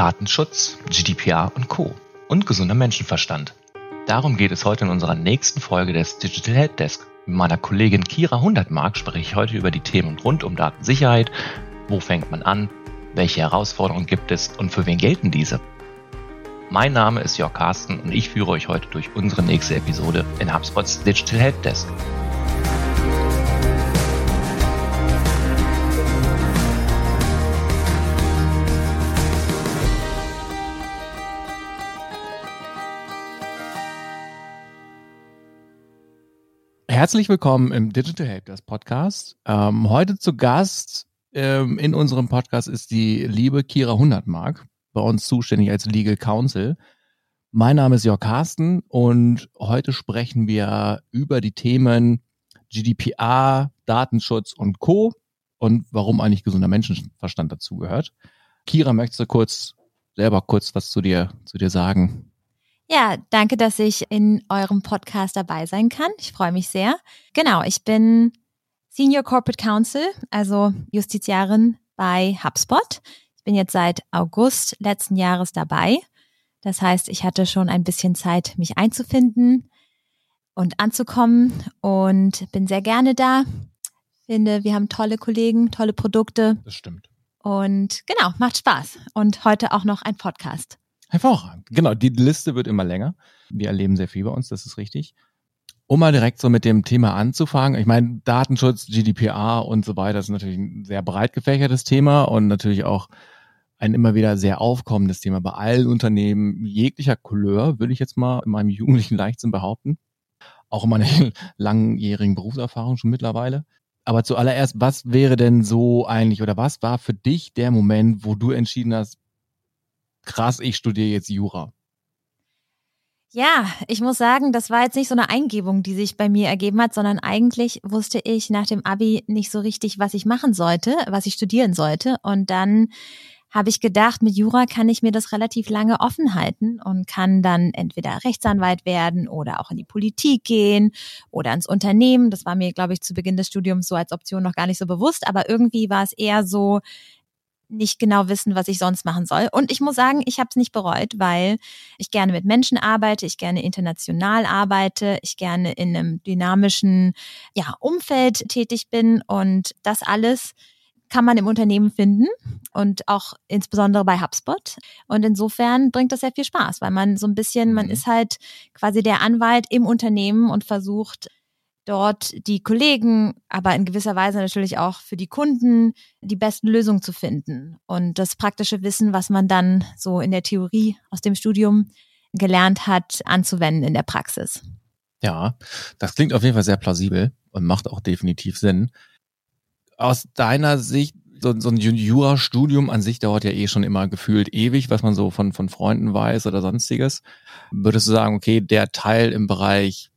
Datenschutz, GDPR und Co. und gesunder Menschenverstand. Darum geht es heute in unserer nächsten Folge des Digital Help Desk. Mit meiner Kollegin Kira Hundertmark spreche ich heute über die Themen rund um Datensicherheit. Wo fängt man an? Welche Herausforderungen gibt es und für wen gelten diese? Mein Name ist Jörg Carsten und ich führe euch heute durch unsere nächste Episode in HubSpots Digital Help Desk. Herzlich willkommen im Digital Helpdesk Podcast. Ähm, heute zu Gast ähm, in unserem Podcast ist die liebe Kira Hundertmark, bei uns zuständig als Legal Counsel. Mein Name ist Jörg Carsten und heute sprechen wir über die Themen GDPR, Datenschutz und Co. und warum eigentlich gesunder Menschenverstand dazugehört. Kira, möchtest du kurz selber kurz was zu dir, zu dir sagen? Ja, danke, dass ich in eurem Podcast dabei sein kann. Ich freue mich sehr. Genau, ich bin Senior Corporate Counsel, also Justiziarin bei HubSpot. Ich bin jetzt seit August letzten Jahres dabei. Das heißt, ich hatte schon ein bisschen Zeit, mich einzufinden und anzukommen und bin sehr gerne da. Finde, wir haben tolle Kollegen, tolle Produkte. Das stimmt. Und genau, macht Spaß. Und heute auch noch ein Podcast. Hervorragend. Genau, die Liste wird immer länger. Wir erleben sehr viel bei uns, das ist richtig. Um mal direkt so mit dem Thema anzufangen, ich meine, Datenschutz, GDPR und so weiter ist natürlich ein sehr breit gefächertes Thema und natürlich auch ein immer wieder sehr aufkommendes Thema bei allen Unternehmen jeglicher Couleur, würde ich jetzt mal in meinem jugendlichen Leichtsinn behaupten. Auch in meiner langjährigen Berufserfahrung schon mittlerweile. Aber zuallererst, was wäre denn so eigentlich oder was war für dich der Moment, wo du entschieden hast, krass, ich studiere jetzt Jura? Ja, ich muss sagen, das war jetzt nicht so eine Eingebung, die sich bei mir ergeben hat, sondern eigentlich wusste ich nach dem Abi nicht so richtig, was ich machen sollte, was ich studieren sollte. Und dann habe ich gedacht, mit Jura kann ich mir das relativ lange offen halten und kann dann entweder Rechtsanwalt werden oder auch in die Politik gehen oder ins Unternehmen. Das war mir, glaube ich, zu Beginn des Studiums so als Option noch gar nicht so bewusst, aber irgendwie war es eher so, nicht genau wissen, was ich sonst machen soll. Und ich muss sagen, ich habe es nicht bereut, weil ich gerne mit Menschen arbeite, ich gerne international arbeite, ich gerne in einem dynamischen ja, Umfeld tätig bin und das alles kann man im Unternehmen finden und auch insbesondere bei HubSpot. Und insofern bringt das sehr viel Spaß, weil man so ein bisschen, man mhm. ist halt quasi der Anwalt im Unternehmen und versucht dort die Kollegen, aber in gewisser Weise natürlich auch für die Kunden die besten Lösungen zu finden und das praktische Wissen, was man dann so in der Theorie aus dem Studium gelernt hat, anzuwenden in der Praxis. Ja, das klingt auf jeden Fall sehr plausibel und macht auch definitiv Sinn. Aus deiner Sicht, so, so ein Jura-Studium an sich dauert ja eh schon immer gefühlt ewig, was man so von, von Freunden weiß oder sonstiges. Würdest du sagen, okay, der Teil im Bereich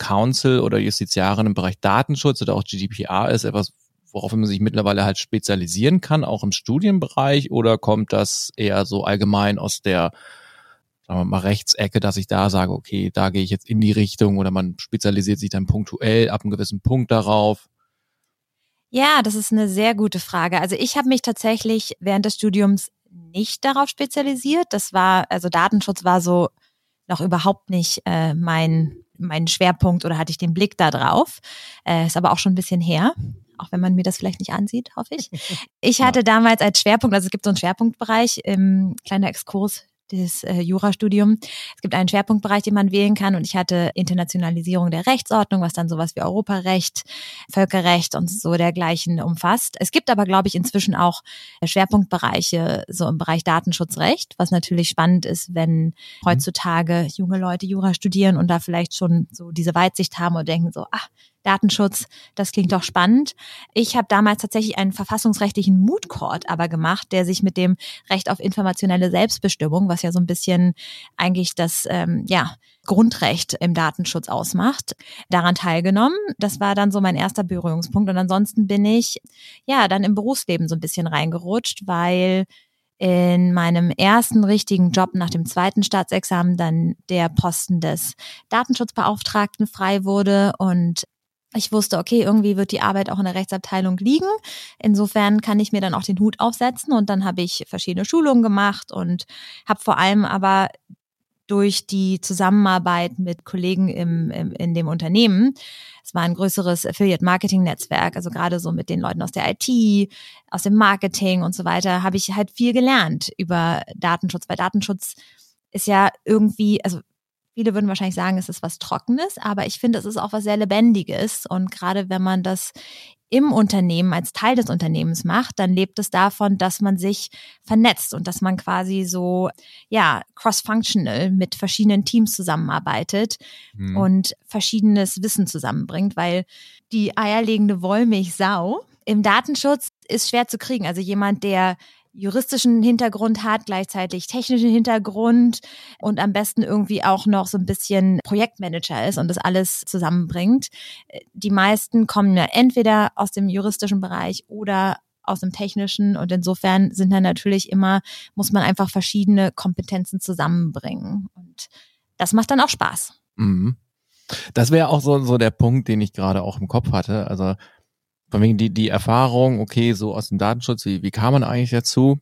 Counsel oder Justiziarin im Bereich Datenschutz oder auch GDPR ist etwas, worauf man sich mittlerweile halt spezialisieren kann, auch im Studienbereich, oder kommt das eher so allgemein aus der sagen wir mal Rechtsecke, dass ich da sage, okay, da gehe ich jetzt in die Richtung oder man spezialisiert sich dann punktuell ab einem gewissen Punkt darauf? Ja, das ist eine sehr gute Frage. Also ich habe mich tatsächlich während des Studiums nicht darauf spezialisiert. Das war, also Datenschutz war so noch überhaupt nicht äh, mein mein Schwerpunkt oder hatte ich den Blick da drauf. Äh, ist aber auch schon ein bisschen her auch wenn man mir das vielleicht nicht ansieht, hoffe ich. Ich hatte damals als Schwerpunkt, also es gibt so einen Schwerpunktbereich, im kleiner Exkurs das äh, Jurastudium. Es gibt einen Schwerpunktbereich, den man wählen kann und ich hatte Internationalisierung der Rechtsordnung, was dann sowas wie Europarecht, Völkerrecht und so dergleichen umfasst. Es gibt aber, glaube ich, inzwischen auch Schwerpunktbereiche so im Bereich Datenschutzrecht, was natürlich spannend ist, wenn mhm. heutzutage junge Leute Jura studieren und da vielleicht schon so diese Weitsicht haben und denken so, ah, Datenschutz, das klingt doch spannend. Ich habe damals tatsächlich einen verfassungsrechtlichen Moot aber gemacht, der sich mit dem Recht auf informationelle Selbstbestimmung, was ja so ein bisschen eigentlich das ähm, ja Grundrecht im Datenschutz ausmacht, daran teilgenommen. Das war dann so mein erster Berührungspunkt. Und ansonsten bin ich ja dann im Berufsleben so ein bisschen reingerutscht, weil in meinem ersten richtigen Job nach dem zweiten Staatsexamen dann der Posten des Datenschutzbeauftragten frei wurde und Ich wusste, okay, irgendwie wird die Arbeit auch in der Rechtsabteilung liegen. Insofern kann ich mir dann auch den Hut aufsetzen und dann habe ich verschiedene Schulungen gemacht und habe vor allem aber durch die Zusammenarbeit mit Kollegen im, im, in dem Unternehmen. Es war ein größeres Affiliate-Marketing-Netzwerk, also gerade so mit den Leuten aus der IT, aus dem Marketing und so weiter, habe ich halt viel gelernt über Datenschutz, weil Datenschutz ist ja irgendwie, also Viele würden wahrscheinlich sagen, es ist was Trockenes, aber ich finde, es ist auch was sehr Lebendiges. Und gerade wenn man das im Unternehmen als Teil des Unternehmens macht, dann lebt es davon, dass man sich vernetzt und dass man quasi so, ja, cross-functional mit verschiedenen Teams zusammenarbeitet mhm. und verschiedenes Wissen zusammenbringt, weil die eierlegende Wollmilchsau im Datenschutz ist schwer zu kriegen. Also jemand, der juristischen Hintergrund hat, gleichzeitig technischen Hintergrund und am besten irgendwie auch noch so ein bisschen Projektmanager ist und das alles zusammenbringt. Die meisten kommen ja entweder aus dem juristischen Bereich oder aus dem technischen und insofern sind dann natürlich immer, muss man einfach verschiedene Kompetenzen zusammenbringen und das macht dann auch Spaß. Mhm. Das wäre auch so, so der Punkt, den ich gerade auch im Kopf hatte. Also von wegen die, die Erfahrung, okay, so aus dem Datenschutz, wie, wie kam man eigentlich dazu?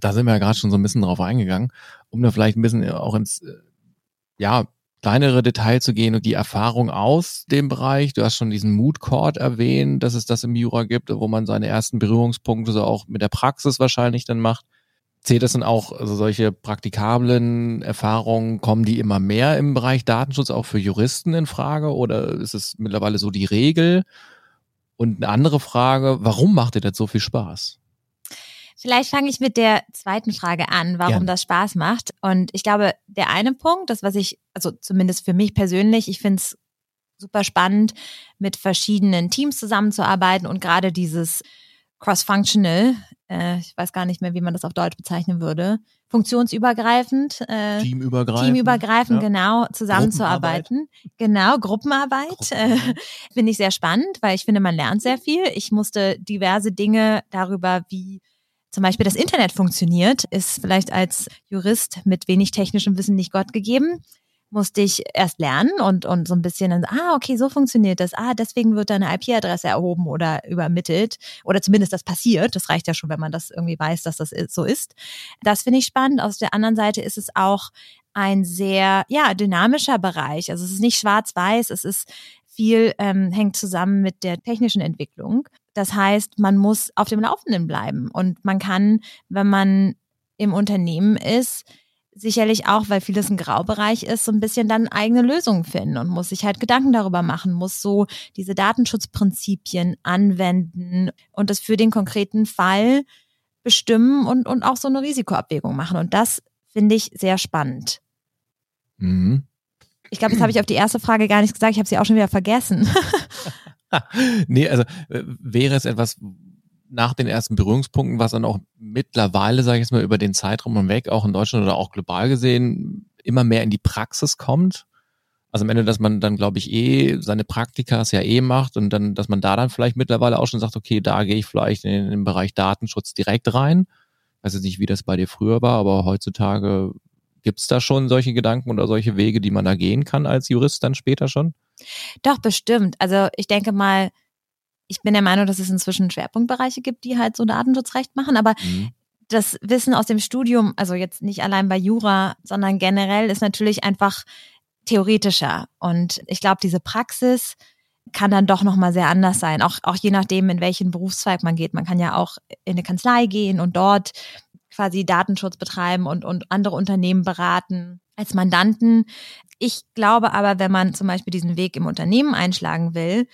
Da sind wir ja gerade schon so ein bisschen drauf eingegangen, um da vielleicht ein bisschen auch ins, äh, ja, kleinere Detail zu gehen und die Erfahrung aus dem Bereich. Du hast schon diesen Mood Court erwähnt, dass es das im Jura gibt, wo man seine ersten Berührungspunkte so auch mit der Praxis wahrscheinlich dann macht. Zählt das dann auch, also solche praktikablen Erfahrungen, kommen die immer mehr im Bereich Datenschutz auch für Juristen in Frage oder ist es mittlerweile so die Regel? Und eine andere Frage, warum macht dir das so viel Spaß? Vielleicht fange ich mit der zweiten Frage an, warum Gerne. das Spaß macht. Und ich glaube, der eine Punkt, das was ich, also zumindest für mich persönlich, ich finde es super spannend, mit verschiedenen Teams zusammenzuarbeiten und gerade dieses cross-functional, äh, ich weiß gar nicht mehr, wie man das auf Deutsch bezeichnen würde, funktionsübergreifend, äh, teamübergreifend, teamübergreifend ja. genau, zusammenzuarbeiten. Genau, Gruppenarbeit äh, finde ich sehr spannend, weil ich finde, man lernt sehr viel. Ich musste diverse Dinge darüber, wie zum Beispiel das Internet funktioniert, ist vielleicht als Jurist mit wenig technischem Wissen nicht Gott gegeben musste ich erst lernen und, und so ein bisschen, dann, ah, okay, so funktioniert das. Ah, deswegen wird da eine IP-Adresse erhoben oder übermittelt oder zumindest das passiert. Das reicht ja schon, wenn man das irgendwie weiß, dass das so ist. Das finde ich spannend. Aus der anderen Seite ist es auch ein sehr, ja, dynamischer Bereich. Also es ist nicht schwarz-weiß, es ist viel ähm, hängt zusammen mit der technischen Entwicklung. Das heißt, man muss auf dem Laufenden bleiben und man kann, wenn man im Unternehmen ist, sicherlich auch, weil vieles ein Graubereich ist, so ein bisschen dann eigene Lösungen finden und muss sich halt Gedanken darüber machen, muss so diese Datenschutzprinzipien anwenden und das für den konkreten Fall bestimmen und, und auch so eine Risikoabwägung machen. Und das finde ich sehr spannend. Mhm. Ich glaube, jetzt habe ich auf die erste Frage gar nichts gesagt, ich habe sie auch schon wieder vergessen. nee, also äh, wäre es etwas, nach den ersten Berührungspunkten, was dann auch mittlerweile, sage ich jetzt mal, über den Zeitraum hinweg, auch in Deutschland oder auch global gesehen, immer mehr in die Praxis kommt. Also am Ende, dass man dann, glaube ich, eh seine Praktikas ja eh macht und dann, dass man da dann vielleicht mittlerweile auch schon sagt, okay, da gehe ich vielleicht in, den Bereich Datenschutz direkt rein. Weiß jetzt nicht, wie das bei dir früher war, aber heutzutage gibt's da schon solche Gedanken oder solche Wege, die man da gehen kann als Jurist dann später schon? Doch, bestimmt. Also ich denke mal, ich bin der Meinung, dass es inzwischen Schwerpunktbereiche gibt, die halt so Datenschutzrecht machen, aber mhm. das Wissen aus dem Studium, also jetzt nicht allein bei Jura, sondern generell ist natürlich einfach theoretischer. Und ich glaube, diese Praxis kann dann doch nochmal sehr anders sein. Auch, auch je nachdem, in welchen Berufszweig man geht. Man kann ja auch in eine Kanzlei gehen und dort quasi Datenschutz betreiben und, und andere Unternehmen beraten als Mandanten. Ich glaube aber, wenn man zum Beispiel diesen Weg im Unternehmen einschlagen will,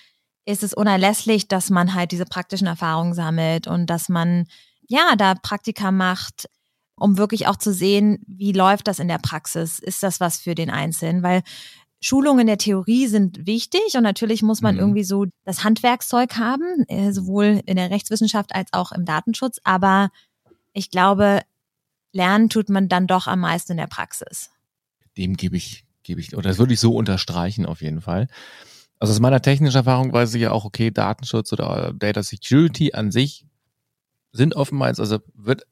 ist es unerlässlich, dass man halt diese praktischen Erfahrungen sammelt und dass man ja da Praktika macht, um wirklich auch zu sehen, wie läuft das in der Praxis? Ist das was für den Einzelnen? Weil Schulungen in der Theorie sind wichtig und natürlich muss man mhm. irgendwie so das Handwerkszeug haben, äh, sowohl in der Rechtswissenschaft als auch im Datenschutz. Aber ich glaube, lernen tut man dann doch am meisten in der Praxis. Dem gebe ich, gebe ich, oder das würde ich so unterstreichen auf jeden Fall. Also aus meiner technischen Erfahrung weiß ich ja auch, okay, Datenschutz oder Data Security an sich sind oftmals, also wird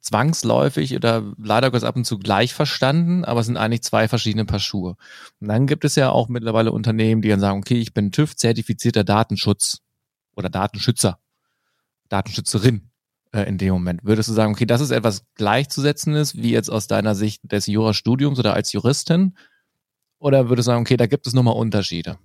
zwangsläufig oder leider Gottes ab und zu gleich verstanden, aber es sind eigentlich zwei verschiedene Paar Schuhe. Und dann gibt es ja auch mittlerweile Unternehmen, die dann sagen, okay, ich bin TÜV-zertifizierter Datenschutz oder Datenschützer, Datenschützerin äh, in dem Moment. Würdest du sagen, okay, das ist etwas gleichzusetzendes, wie jetzt aus deiner Sicht des Jurastudiums oder als Juristin? Oder würdest du sagen, okay, da gibt es nochmal Unterschiede?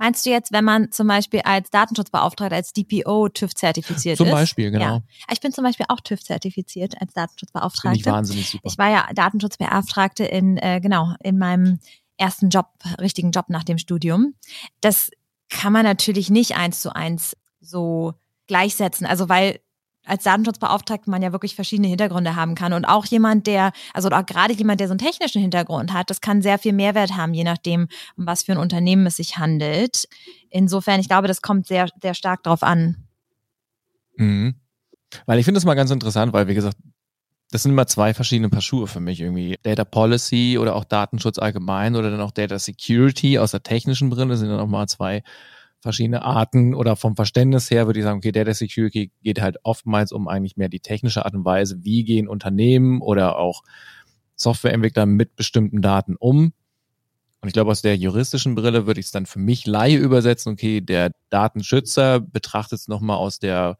Meinst du jetzt, wenn man zum Beispiel als Datenschutzbeauftragter, als DPO TÜV zertifiziert zum ist? Zum Beispiel, genau. Ja. Ich bin zum Beispiel auch TÜV zertifiziert als Datenschutzbeauftragte. Finde ich wahnsinnig super. Ich war ja Datenschutzbeauftragte in, äh, genau, in meinem ersten Job, richtigen Job nach dem Studium. Das kann man natürlich nicht eins zu eins so gleichsetzen. Also weil als Datenschutzbeauftragter man ja wirklich verschiedene Hintergründe haben kann. Und auch jemand, der, also auch gerade jemand, der so einen technischen Hintergrund hat, das kann sehr viel Mehrwert haben, je nachdem, um was für ein Unternehmen es sich handelt. Insofern, ich glaube, das kommt sehr, sehr stark drauf an. Mhm. Weil ich finde das mal ganz interessant, weil, wie gesagt, das sind immer zwei verschiedene Paar Schuhe für mich irgendwie. Data Policy oder auch Datenschutz allgemein oder dann auch Data Security aus der technischen Brille sind dann auch mal zwei verschiedene Arten oder vom Verständnis her würde ich sagen, okay, Data Security geht halt oftmals um eigentlich mehr die technische Art und Weise, wie gehen Unternehmen oder auch Softwareentwickler mit bestimmten Daten um. Und ich glaube, aus der juristischen Brille würde ich es dann für mich Laie übersetzen, okay, der Datenschützer betrachtet es nochmal aus der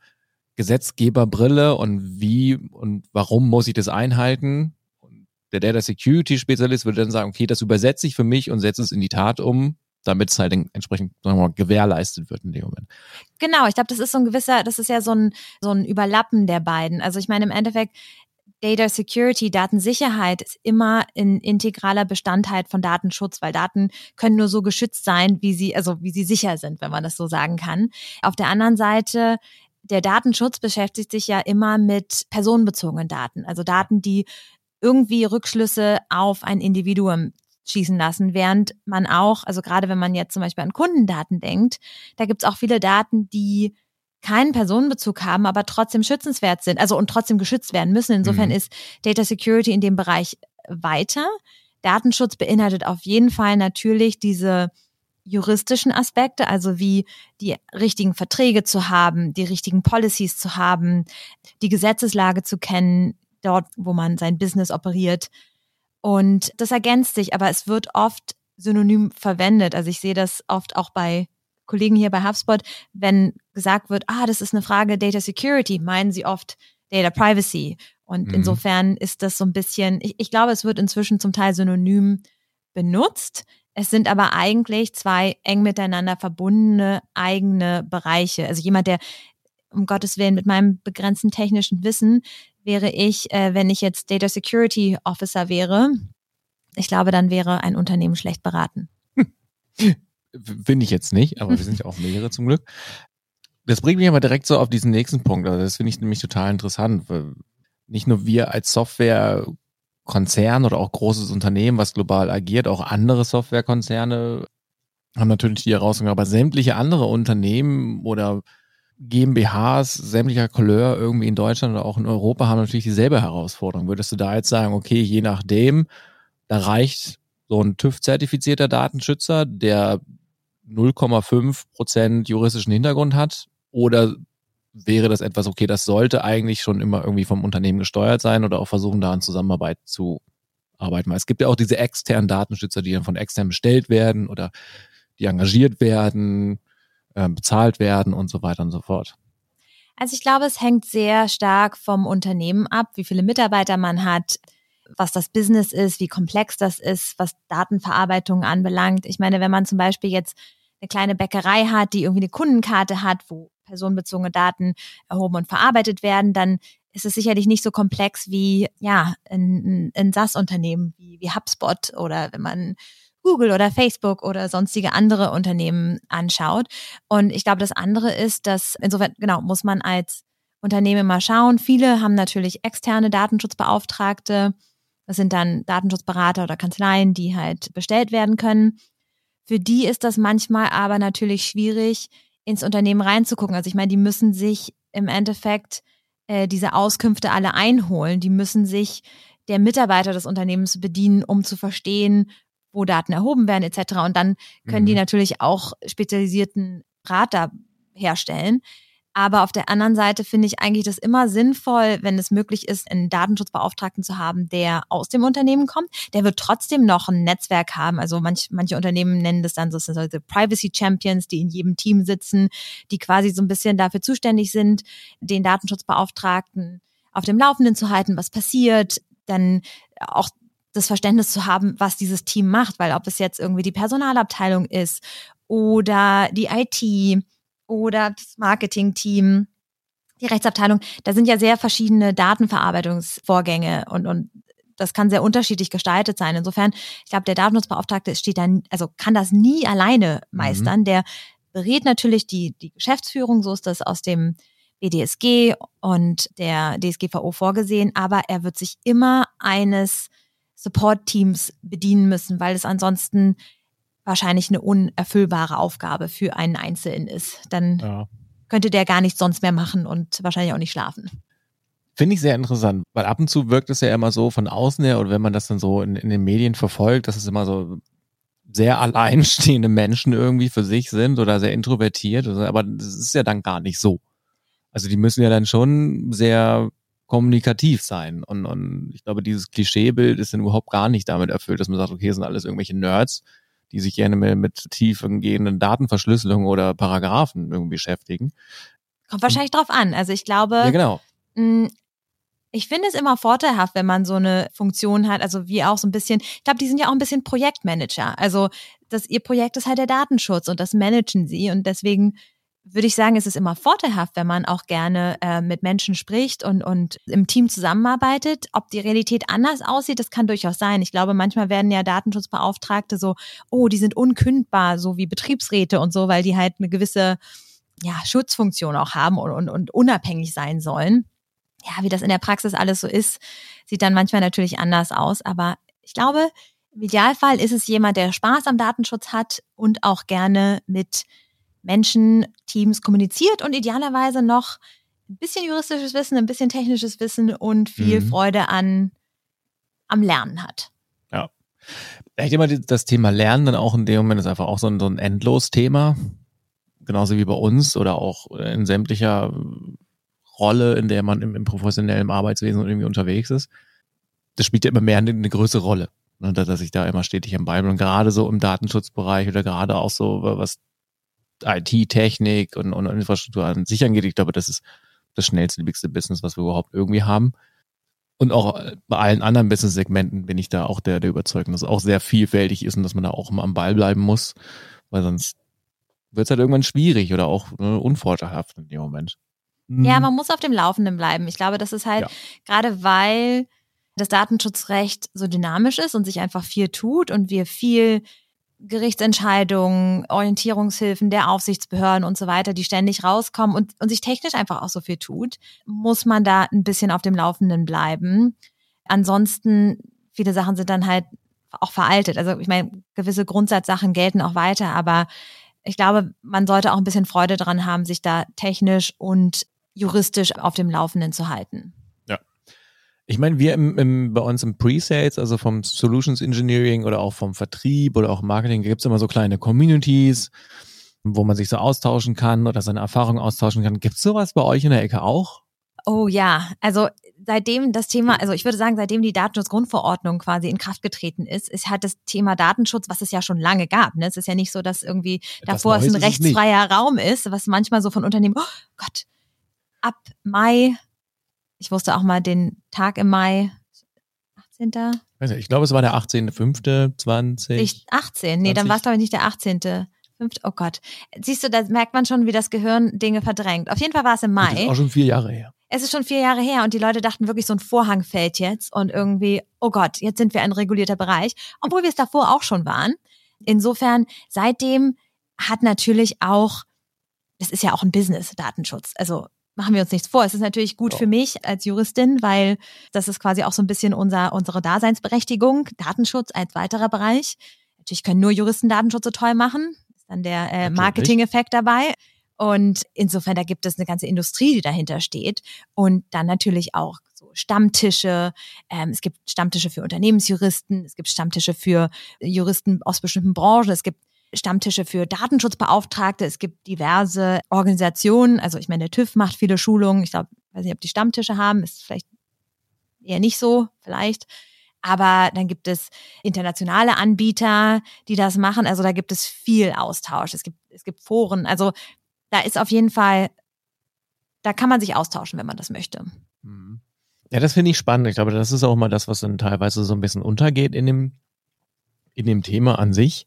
Gesetzgeberbrille und wie und warum muss ich das einhalten. Und der Data Security Spezialist würde dann sagen, okay, das übersetze ich für mich und setze es in die Tat um damit es halt entsprechend sagen wir mal, gewährleistet wird in dem Moment. Genau, ich glaube, das ist so ein gewisser, das ist ja so ein, so ein Überlappen der beiden. Also ich meine, im Endeffekt, Data Security, Datensicherheit ist immer ein integraler Bestandteil von Datenschutz, weil Daten können nur so geschützt sein, wie sie, also wie sie sicher sind, wenn man das so sagen kann. Auf der anderen Seite der Datenschutz beschäftigt sich ja immer mit personenbezogenen Daten, also Daten, die irgendwie Rückschlüsse auf ein Individuum schießen lassen, während man auch, also gerade wenn man jetzt zum Beispiel an Kundendaten denkt, da gibt's auch viele Daten, die keinen Personenbezug haben, aber trotzdem schützenswert sind, also und trotzdem geschützt werden müssen. Insofern mhm. ist Data Security in dem Bereich weiter. Datenschutz beinhaltet auf jeden Fall natürlich diese juristischen Aspekte, also wie die richtigen Verträge zu haben, die richtigen Policies zu haben, die Gesetzeslage zu kennen, dort, wo man sein Business operiert. Und das ergänzt sich, aber es wird oft synonym verwendet. Also ich sehe das oft auch bei Kollegen hier bei HubSpot, wenn gesagt wird, ah, das ist eine Frage Data Security, meinen sie oft Data Privacy. Und mhm. insofern ist das so ein bisschen, ich, ich glaube, es wird inzwischen zum Teil synonym benutzt. Es sind aber eigentlich zwei eng miteinander verbundene eigene Bereiche. Also jemand, der um Gottes Willen mit meinem begrenzten technischen Wissen wäre ich, äh, wenn ich jetzt Data Security Officer wäre, ich glaube, dann wäre ein Unternehmen schlecht beraten. Finde ich jetzt nicht, aber wir sind ja auch mehrere zum Glück. Das bringt mich aber direkt so auf diesen nächsten Punkt. Also das finde ich nämlich total interessant. Nicht nur wir als Softwarekonzern oder auch großes Unternehmen, was global agiert, auch andere Softwarekonzerne haben natürlich die Herausforderung, aber sämtliche andere Unternehmen oder GmbHs sämtlicher Couleur irgendwie in Deutschland oder auch in Europa haben natürlich dieselbe Herausforderung. Würdest du da jetzt sagen, okay, je nachdem, da reicht so ein TÜV-zertifizierter Datenschützer, der 0,5 Prozent juristischen Hintergrund hat? Oder wäre das etwas, okay, das sollte eigentlich schon immer irgendwie vom Unternehmen gesteuert sein oder auch versuchen, da an Zusammenarbeit zu arbeiten? Weil es gibt ja auch diese externen Datenschützer, die dann von extern bestellt werden oder die engagiert werden äh, bezahlt werden und so weiter und so fort? Also ich glaube, es hängt sehr stark vom Unternehmen ab, wie viele Mitarbeiter man hat, was das Business ist, wie komplex das ist, was Datenverarbeitung anbelangt. Ich meine, wenn man zum Beispiel jetzt eine kleine Bäckerei hat, die irgendwie eine Kundenkarte hat, wo personenbezogene Daten erhoben und verarbeitet werden, dann ist es sicherlich nicht so komplex wie ja ein, ein SaaS-Unternehmen wie, wie HubSpot oder wenn man Google oder Facebook oder sonstige andere Unternehmen anschaut. Und ich glaube, das andere ist, dass insofern, genau, muss man als Unternehmen mal schauen. Viele haben natürlich externe Datenschutzbeauftragte. Das sind dann Datenschutzberater oder Kanzleien, die halt bestellt werden können. Für die ist das manchmal aber natürlich schwierig, ins Unternehmen reinzugucken. Also ich meine, die müssen sich im Endeffekt äh, diese Auskünfte alle einholen. Die müssen sich der Mitarbeiter des Unternehmens bedienen, um zu verstehen, wo Daten erhoben werden etc. Und dann können mhm. die natürlich auch spezialisierten Rat da herstellen. Aber auf der anderen Seite finde ich eigentlich das immer sinnvoll, wenn es möglich ist, einen Datenschutzbeauftragten zu haben, der aus dem Unternehmen kommt. Der wird trotzdem noch ein Netzwerk haben. Also manch, manche Unternehmen nennen das dann so so Privacy Champions, die in jedem Team sitzen, die quasi so ein bisschen dafür zuständig sind, den Datenschutzbeauftragten auf dem Laufenden zu halten, was passiert, dann auch das Verständnis zu haben, was dieses Team macht, weil ob es jetzt irgendwie die Personalabteilung ist oder die IT oder das Marketing-Team, die Rechtsabteilung, da sind ja sehr verschiedene Datenverarbeitungsvorgänge und, und das kann sehr unterschiedlich gestaltet sein. Insofern, ich glaube, der Datenschutzbeauftragte steht dann, also kann das nie alleine meistern. Mhm. Der berät natürlich die, die Geschäftsführung, so ist das aus dem BDSG und der DSGVO vorgesehen, aber er wird sich immer eines Support-Teams bedienen müssen, weil es ansonsten wahrscheinlich eine unerfüllbare Aufgabe für einen Einzelnen ist. Dann ja. könnte der gar nichts sonst mehr machen und wahrscheinlich auch nicht schlafen. Finde ich sehr interessant, weil ab und zu wirkt es ja immer so von außen her oder wenn man das dann so in, in den Medien verfolgt, dass es immer so sehr alleinstehende Menschen irgendwie für sich sind oder sehr introvertiert, aber das ist ja dann gar nicht so. Also die müssen ja dann schon sehr kommunikativ sein. Und, und ich glaube, dieses Klischeebild ist dann überhaupt gar nicht damit erfüllt, dass man sagt, okay, das sind alles irgendwelche Nerds, die sich gerne mit, mit tiefgehenden Datenverschlüsselung oder Paragraphen irgendwie beschäftigen. Kommt wahrscheinlich drauf an. Also ich glaube, ja, genau. Mm, ich finde es immer vorteilhaft, wenn man so eine Funktion hat, also wie auch so ein bisschen, ich glaube, die sind ja auch ein bisschen Projektmanager. Also das, ihr Projekt ist halt der Datenschutz und das managen sie und deswegen würde ich sagen, es ist immer vorteilhaft, wenn man auch gerne äh, mit Menschen spricht und, und im Team zusammenarbeitet. Ob die Realität anders aussieht, das kann durchaus sein. Ich glaube, manchmal werden ja Datenschutzbeauftragte so, oh, die sind unkündbar, so wie Betriebsräte und so, weil die halt eine gewisse ja, Schutzfunktion auch haben und, und, und unabhängig sein sollen. Ja, wie das in der Praxis alles so ist, sieht dann manchmal natürlich anders aus. Aber ich glaube, im Idealfall ist es jemand, der Spaß am Datenschutz hat und auch gerne mit Menschen, Teams kommuniziert und idealerweise noch ein bisschen juristisches Wissen, ein bisschen technisches Wissen und viel mhm. Freude an am Lernen hat. Ja. Ich denke mal, das Thema Lernen dann auch in dem Moment ist einfach auch so ein, so ein Endlos-Thema. Genauso wie bei uns oder auch in sämtlicher Rolle, in der man im, im professionellen Arbeitswesen irgendwie unterwegs ist. Das spielt ja immer mehr eine, eine größere Rolle. Ne, dass ich da immer stetig am Ball bin. Und gerade so im Datenschutzbereich oder gerade auch so, was IT-Technik und, und Infrastruktur an sich angeht. Ich glaube, das ist das schnellste, liebigste Business, was wir überhaupt irgendwie haben. Und auch bei allen anderen Business-Segmenten bin ich da auch der, der Überzeugung, dass es auch sehr vielfältig ist und dass man da auch immer am Ball bleiben muss, weil sonst wird es halt irgendwann schwierig oder auch äh, unvorteilhaft in dem Moment. Ja, mhm. man muss auf dem Laufenden bleiben. Ich glaube, das ist halt ja. gerade weil das Datenschutzrecht so dynamisch ist und sich einfach viel tut und wir viel Gerichtsentscheidungen, Orientierungshilfen der Aufsichtsbehörden und so weiter, die ständig rauskommen und, und sich technisch einfach auch so viel tut, muss man da ein bisschen auf dem Laufenden bleiben. Ansonsten, viele Sachen sind dann halt auch veraltet. Also ich meine, gewisse Grundsatzsachen gelten auch weiter, aber ich glaube, man sollte auch ein bisschen Freude dran haben, sich da technisch und juristisch auf dem Laufenden zu halten. Ich meine, wir im, im, bei uns im Pre-Sales, also vom Solutions Engineering oder auch vom Vertrieb oder auch Marketing, gibt es immer so kleine Communities, wo man sich so austauschen kann oder seine Erfahrungen austauschen kann. Gibt es sowas bei euch in der Ecke auch? Oh ja, also seitdem das Thema, also ich würde sagen, seitdem die Datenschutzgrundverordnung quasi in Kraft getreten ist, ist halt das Thema Datenschutz, was es ja schon lange gab. Ne? Es ist ja nicht so, dass irgendwie davor es ein rechtsfreier Raum ist, was manchmal so von Unternehmen, oh Gott, ab Mai ich wusste auch mal den Tag im Mai. 18. Ich glaube, es war der 18.05.20. Ich, 18, nee, 20. dann war es glaube ich nicht der 18. Oh Gott. Siehst du, da merkt man schon, wie das Gehirn Dinge verdrängt. Auf jeden Fall war es im Mai. Das ist auch schon vier Jahre her. Es ist schon vier Jahre her und die Leute dachten wirklich, so ein Vorhang fällt jetzt und irgendwie, oh Gott, jetzt sind wir ein regulierter Bereich, obwohl wir es davor auch schon waren. Insofern, seitdem hat natürlich auch, das ist ja auch ein Business, Datenschutz. Also machen wir uns nichts vor. Es ist natürlich gut ja. für mich als Juristin, weil das ist quasi auch so ein bisschen unser, unsere Daseinsberechtigung. Datenschutz als weiterer Bereich. Natürlich können nur Juristen Datenschutz so toll machen. Ist dann der äh, Marketing-Effekt dabei. Und insofern, da gibt es eine ganze Industrie, die dahinter steht. Und dann natürlich auch so Stammtische. Ähm, es gibt Stammtische für Unternehmensjuristen. Es gibt Stammtische für Juristen aus bestimmten Branchen. Es gibt Stammtische für Datenschutzbeauftragte. Es gibt diverse Organisationen. Also ich meine, der TÜV macht viele Schulungen. Ich glaube, weiß nicht, ob die Stammtische haben, ist vielleicht eher nicht so, vielleicht. Aber dann gibt es internationale Anbieter, die das machen. Also da gibt es viel Austausch. Es gibt, es gibt Foren. Also da ist auf jeden Fall, da kann man sich austauschen, wenn man das möchte. Mhm. Ja, das finde ich spannend. Ich glaube, das ist auch mal das, was dann teilweise so ein bisschen untergeht in dem, in dem Thema an sich,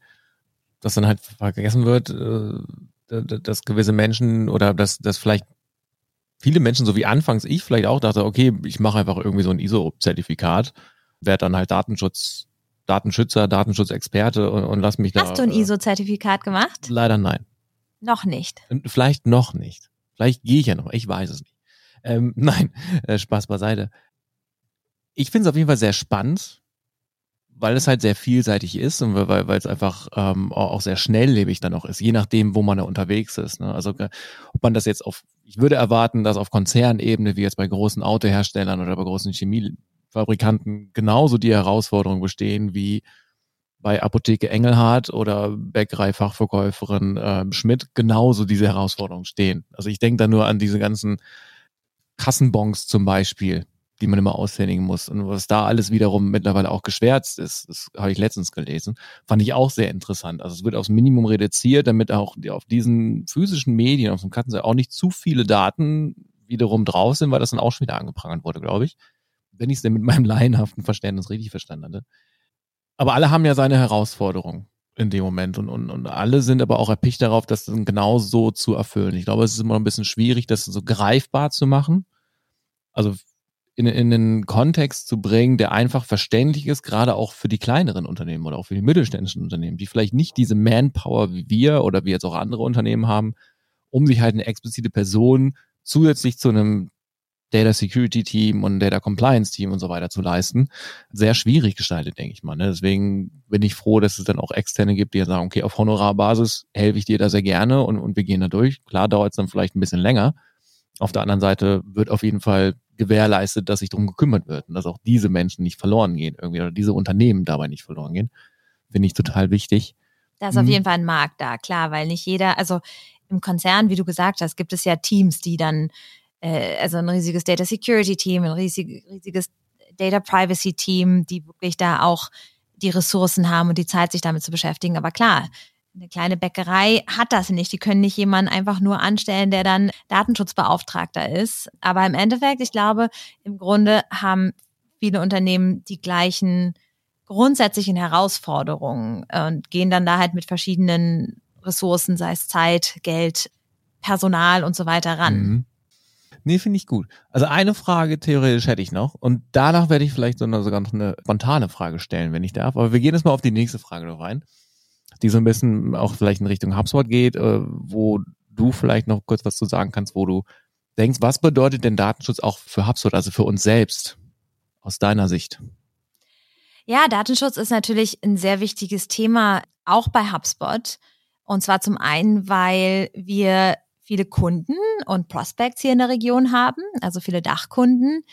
dass dann halt vergessen wird, äh, dass gewisse Menschen oder dass, dass vielleicht viele Menschen, so wie anfangs ich vielleicht auch dachte, okay, ich mache einfach irgendwie so ein ISO-Zertifikat werde dann halt Datenschutz, Datenschützer, Datenschutzexperte und, und lass mich Hast da. Hast du ein äh, ISO-Zertifikat gemacht? Leider nein. Noch nicht. Vielleicht noch nicht. Vielleicht gehe ich ja noch, ich weiß es nicht. Ähm, nein, äh, Spaß beiseite. Ich finde es auf jeden Fall sehr spannend, weil es halt sehr vielseitig ist und weil, weil es einfach ähm, auch sehr schnelllebig dann auch ist, je nachdem, wo man da unterwegs ist. Ne? Also ob man das jetzt auf, ich würde erwarten, dass auf Konzernebene, wie jetzt bei großen Autoherstellern oder bei großen Chemie Fabrikanten genauso die Herausforderungen bestehen wie bei Apotheke Engelhardt oder Bäckerei-Fachverkäuferin äh, Schmidt genauso diese Herausforderungen stehen. Also ich denke da nur an diese ganzen Kassenbons zum Beispiel, die man immer aushändigen muss. Und was da alles wiederum mittlerweile auch geschwärzt ist, das habe ich letztens gelesen, fand ich auch sehr interessant. Also es wird aufs Minimum reduziert, damit auch auf diesen physischen Medien, auf dem Kassenseite auch nicht zu viele Daten wiederum drauf sind, weil das dann auch schon wieder angeprangert wurde, glaube ich wenn ich es denn mit meinem laienhaften Verständnis richtig verstanden hatte. Aber alle haben ja seine Herausforderung in dem Moment und, und, und alle sind aber auch erpicht darauf, das dann genau so zu erfüllen. Ich glaube, es ist immer ein bisschen schwierig, das so greifbar zu machen. Also in, in den Kontext zu bringen, der einfach verständlich ist, gerade auch für die kleineren Unternehmen oder auch für die mittelständischen Unternehmen, die vielleicht nicht diese Manpower wie wir oder wie jetzt auch andere Unternehmen haben, um sich halt eine explizite Person zusätzlich zu einem Data Security Team und Data Compliance Team und so weiter zu leisten, sehr schwierig gestaltet, denke ich mal. Ne? Deswegen bin ich froh, dass es dann auch Externe gibt, die sagen, okay, auf Honorarbasis helfe ich dir da sehr gerne und, und wir gehen da durch. Klar dauert es dann vielleicht ein bisschen länger. Auf der anderen Seite wird auf jeden Fall gewährleistet, dass sich darum gekümmert wird und dass auch diese Menschen nicht verloren gehen irgendwie oder diese Unternehmen dabei nicht verloren gehen. Finde ich total wichtig. Da ist auf hm. jeden Fall ein Markt da, klar, weil nicht jeder, also im Konzern, wie du gesagt hast, gibt es ja Teams, die dann äh, also ein riesiges Data Security Team, ein riesig, riesiges Data Privacy Team, die wirklich da auch die Ressourcen haben und die Zeit, sich damit zu beschäftigen. Aber klar, eine kleine Bäckerei hat das nicht. Die können nicht jemanden einfach nur anstellen, der dann Datenschutzbeauftragter ist. Aber im Endeffekt, ich glaube, im Grunde haben viele Unternehmen die gleichen grundsätzlichen Herausforderungen und gehen dann da halt mit verschiedenen Ressourcen, sei es Zeit, Geld, Personal und so weiter ran. Mhm. Nee, finde ich gut. Also eine Frage theoretisch hätte ich noch und danach werde ich vielleicht sogar noch eine spontane Frage stellen, wenn ich darf. Aber wir gehen jetzt mal auf die nächste Frage noch rein, die so ein bisschen auch vielleicht in Richtung HubSpot geht, äh, wo du vielleicht noch kurz was zu sagen kannst, wo du denkst, was bedeutet denn Datenschutz auch für HubSpot, also für uns selbst, aus deiner Sicht? Ja, Datenschutz ist natürlich ein sehr wichtiges Thema, auch bei HubSpot. Und zwar zum einen, weil wir viele Kunden und Prospects hier in der Region haben, also viele Dachkunden,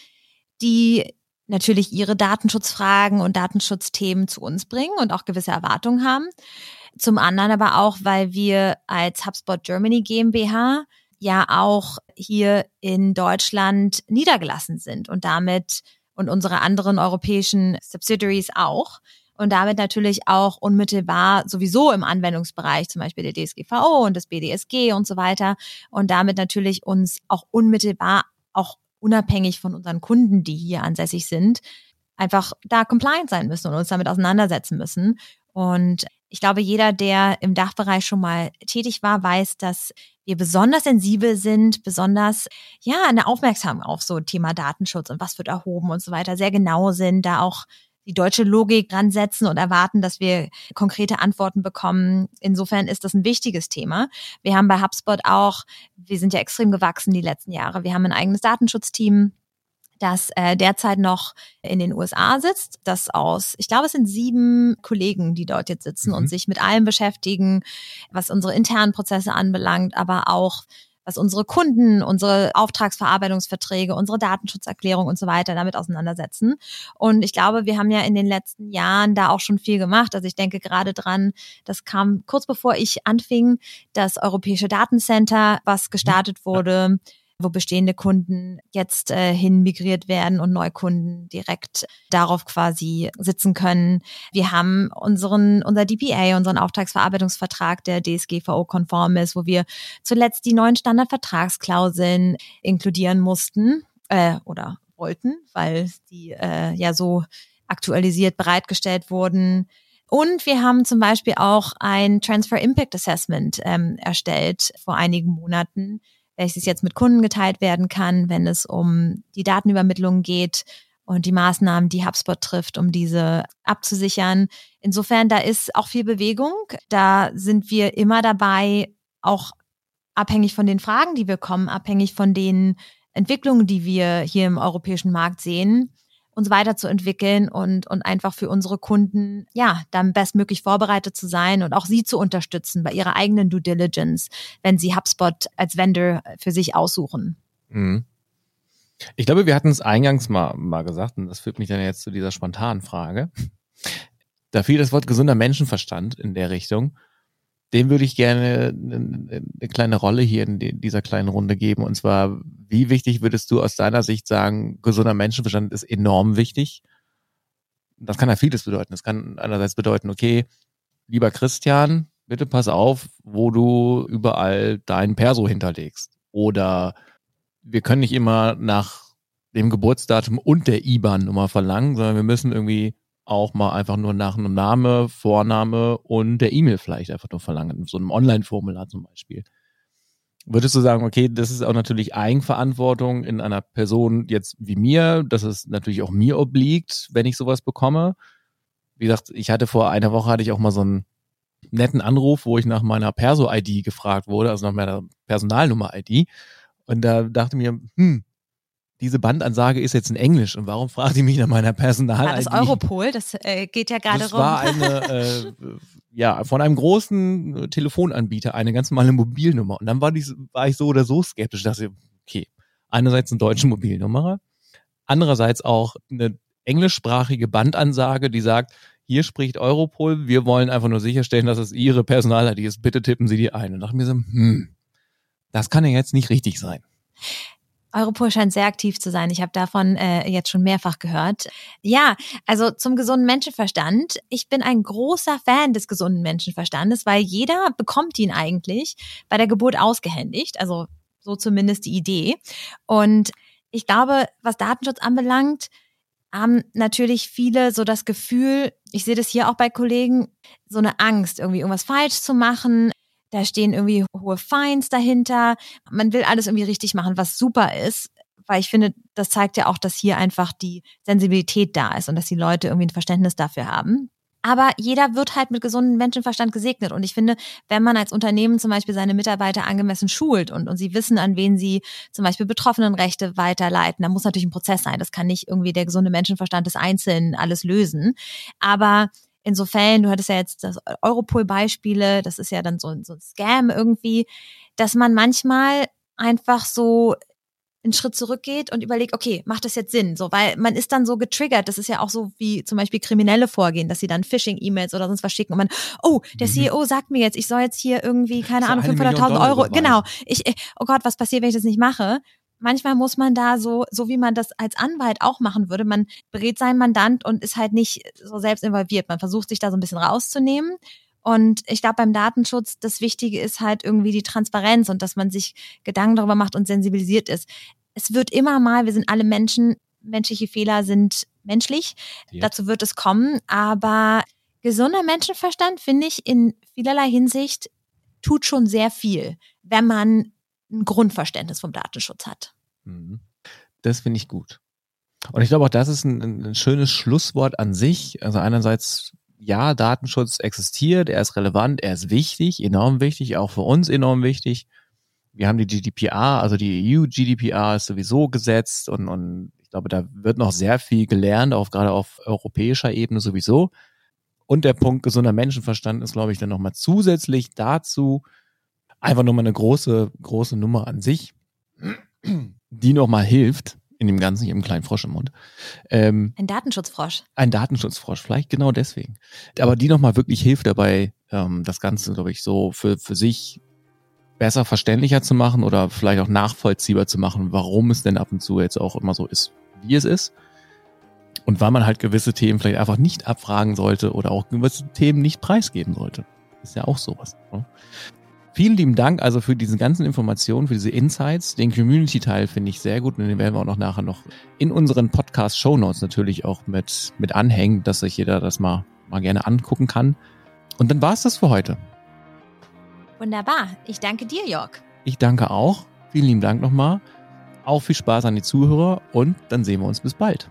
die natürlich ihre Datenschutzfragen und Datenschutzthemen zu uns bringen und auch gewisse Erwartungen haben. Zum anderen aber auch, weil wir als HubSpot Germany GmbH ja auch hier in Deutschland niedergelassen sind und damit und unsere anderen europäischen Subsidiaries auch und damit natürlich auch unmittelbar sowieso im Anwendungsbereich, zum Beispiel der DSGVO und des BDSG und so weiter. Und damit natürlich uns auch unmittelbar, auch unabhängig von unseren Kunden, die hier ansässig sind, einfach da compliant sein müssen und uns damit auseinandersetzen müssen. Und ich glaube, jeder, der im Dachbereich schon mal tätig war, weiß, dass wir besonders sensibel sind, besonders, ja, eine Aufmerksam auf so Thema Datenschutz und was wird erhoben und so weiter, sehr genau sind, da auch die deutsche Logik ransetzen und erwarten, dass wir konkrete Antworten bekommen. Insofern ist das ein wichtiges Thema. Wir haben bei HubSpot auch, wir sind ja extrem gewachsen die letzten Jahre. Wir haben ein eigenes Datenschutzteam das äh, derzeit noch in den USA sitzt, das aus, ich glaube, es sind sieben Kollegen, die dort jetzt sitzen mhm. und sich mit allem beschäftigen, was unsere internen Prozesse anbelangt, aber auch was unsere Kunden, unsere Auftragsverarbeitungsverträge, unsere Datenschutzerklärung und so weiter damit auseinandersetzen. Und ich glaube, wir haben ja in den letzten Jahren da auch schon viel gemacht. Also ich denke gerade dran, das kam kurz bevor ich anfing, das Europäische Datencenter, was gestartet wurde. Ja wo bestehende Kunden jetzt äh, hin migriert werden und Neukunden direkt darauf quasi sitzen können. Wir haben unseren, unser DPA, unseren Auftragsverarbeitungsvertrag, der DSGVO-konform ist, wo wir zuletzt die neuen Standardvertragsklauseln inkludieren mussten äh, oder wollten, weil die äh, ja so aktualisiert bereitgestellt wurden. Und wir haben zum Beispiel auch ein Transfer Impact Assessment ähm, erstellt vor einigen Monaten, welches jetzt mit Kunden geteilt werden kann, wenn es um die Datenübermittlung geht und die Maßnahmen, die HubSpot trifft, um diese abzusichern. Insofern, da ist auch viel Bewegung. Da sind wir immer dabei, auch abhängig von den Fragen, die wir kommen, abhängig von den Entwicklungen, die wir hier im europäischen Markt sehen, uns weiterzuentwickeln und, und einfach für unsere Kunden, ja, dann bestmöglich vorbereitet zu sein und auch sie zu unterstützen bei ihrer eigenen Due Diligence, wenn sie HubSpot als Vendor für sich aussuchen. Mhm. Ich glaube, wir hatten es eingangs mal, mal gesagt, und das führt mich dann jetzt zu dieser spontanen Frage. Da fiel das Wort gesunder Menschenverstand in der Richtung dem würde ich gerne eine, eine kleine Rolle hier in dieser kleinen Runde geben. Und zwar, wie wichtig würdest du aus deiner Sicht sagen, gesunder Menschenverstand ist enorm wichtig? Das kann ja vieles bedeuten. Das kann einerseits bedeuten, okay, lieber Christian, bitte pass auf, wo du überall dein Perso hinterlegst. Oder wir können nicht immer nach dem Geburtsdatum und der IBAN-Nummer verlangen, sondern wir müssen irgendwie auch mal einfach nur nach einem Name, Vorname und der E-Mail vielleicht einfach nur verlangen, so einem Online-Formular zum Beispiel. Würdest du sagen, okay, das ist auch natürlich Eigenverantwortung in einer Person jetzt wie mir, dass es natürlich auch mir obliegt, wenn ich sowas bekomme? Wie gesagt, ich hatte vor einer Woche hatte ich auch mal so einen netten Anruf, wo ich nach meiner Perso-ID gefragt wurde, also nach meiner Personalnummer-ID. Und da dachte mir, hm, diese Bandansage ist jetzt in Englisch und warum fragt die mich nach meiner Personal? Ah, das Europol, das äh, geht ja gerade rum. Das war eine, äh, ja, von einem großen äh, Telefonanbieter, eine ganz normale Mobilnummer. Und dann war, die, war ich so oder so skeptisch, dass ich, okay, einerseits eine deutsche Mobilnummer, andererseits auch eine englischsprachige Bandansage, die sagt, hier spricht Europol, wir wollen einfach nur sicherstellen, dass es Ihre Personal-ID ist, bitte tippen Sie die ein. Und dachte mir so, hm, das kann ja jetzt nicht richtig sein. Europol scheint sehr aktiv zu sein. Ich habe davon äh, jetzt schon mehrfach gehört. Ja, also zum gesunden Menschenverstand. Ich bin ein großer Fan des gesunden Menschenverstandes, weil jeder bekommt ihn eigentlich bei der Geburt ausgehändigt. Also so zumindest die Idee. Und ich glaube, was Datenschutz anbelangt, haben natürlich viele so das Gefühl, ich sehe das hier auch bei Kollegen, so eine Angst, irgendwie irgendwas falsch zu machen, da stehen irgendwie hohe Fines dahinter. Man will alles irgendwie richtig machen, was super ist, weil ich finde, das zeigt ja auch, dass hier einfach die Sensibilität da ist und dass die Leute irgendwie ein Verständnis dafür haben. Aber jeder wird halt mit gesundem Menschenverstand gesegnet. Und ich finde, wenn man als Unternehmen zum Beispiel seine Mitarbeiter angemessen schult und, und sie wissen, an wen sie zum Beispiel Betroffenenrechte weiterleiten, dann muss natürlich ein Prozess sein. Das kann nicht irgendwie der gesunde Menschenverstand des Einzelnen alles lösen. Aber Insofern, du hattest ja jetzt das Europol-Beispiele, das ist ja dann so, so ein Scam irgendwie, dass man manchmal einfach so einen Schritt zurückgeht und überlegt, okay, macht das jetzt Sinn? So, weil man ist dann so getriggert. Das ist ja auch so wie zum Beispiel Kriminelle vorgehen, dass sie dann Phishing-E-Mails oder sonst was schicken und man, oh, der mhm. CEO sagt mir jetzt, ich soll jetzt hier irgendwie, keine Ahnung, 500.000 Euro, genau. Ich, oh Gott, was passiert, wenn ich das nicht mache? Manchmal muss man da so, so wie man das als Anwalt auch machen würde, man berät seinen Mandant und ist halt nicht so selbst involviert. Man versucht sich da so ein bisschen rauszunehmen. Und ich glaube, beim Datenschutz, das Wichtige ist halt irgendwie die Transparenz und dass man sich Gedanken darüber macht und sensibilisiert ist. Es wird immer mal, wir sind alle Menschen, menschliche Fehler sind menschlich. Ja. Dazu wird es kommen. Aber gesunder Menschenverstand, finde ich, in vielerlei Hinsicht tut schon sehr viel, wenn man ein Grundverständnis vom Datenschutz hat. Mhm. Das finde ich gut. Und ich glaube auch, das ist ein, ein, schönes Schlusswort an sich. Also einerseits, ja, Datenschutz existiert, er ist relevant, er ist wichtig, enorm wichtig, auch für uns enorm wichtig. Wir haben die GDPR, also die EU-GDPR ist sowieso gesetzt und, und ich glaube, da wird noch sehr viel gelernt, auch gerade auf europäischer Ebene sowieso. Und der Punkt gesunder Menschenverstand ist, glaube ich, dann nochmal zusätzlich dazu einfach nochmal eine große, große Nummer an sich, die nochmal hilft, in dem Ganzen, ich habe einen kleinen Frosch im Mund. Ähm, ein Datenschutzfrosch. Ein Datenschutzfrosch, vielleicht genau deswegen. Aber die nochmal wirklich hilft dabei, ähm, das Ganze, glaube ich, so für, für sich besser verständlicher zu machen oder vielleicht auch nachvollziehbar zu machen, warum es denn ab und zu jetzt auch immer so ist, wie es ist. Und weil man halt gewisse Themen vielleicht einfach nicht abfragen sollte oder auch gewisse Themen nicht preisgeben sollte. Ist ja auch sowas. Ne? Vielen lieben Dank also für diese ganzen Informationen, für diese Insights. Den Community-Teil finde ich sehr gut und den werden wir auch noch nachher noch in unseren Podcast-Show Notes natürlich auch mit, mit anhängen, dass sich jeder das mal, mal gerne angucken kann. Und dann war es das für heute. Wunderbar. Ich danke dir, Jörg. Ich danke auch. Vielen lieben Dank nochmal. Auch viel Spaß an die Zuhörer und dann sehen wir uns bis bald.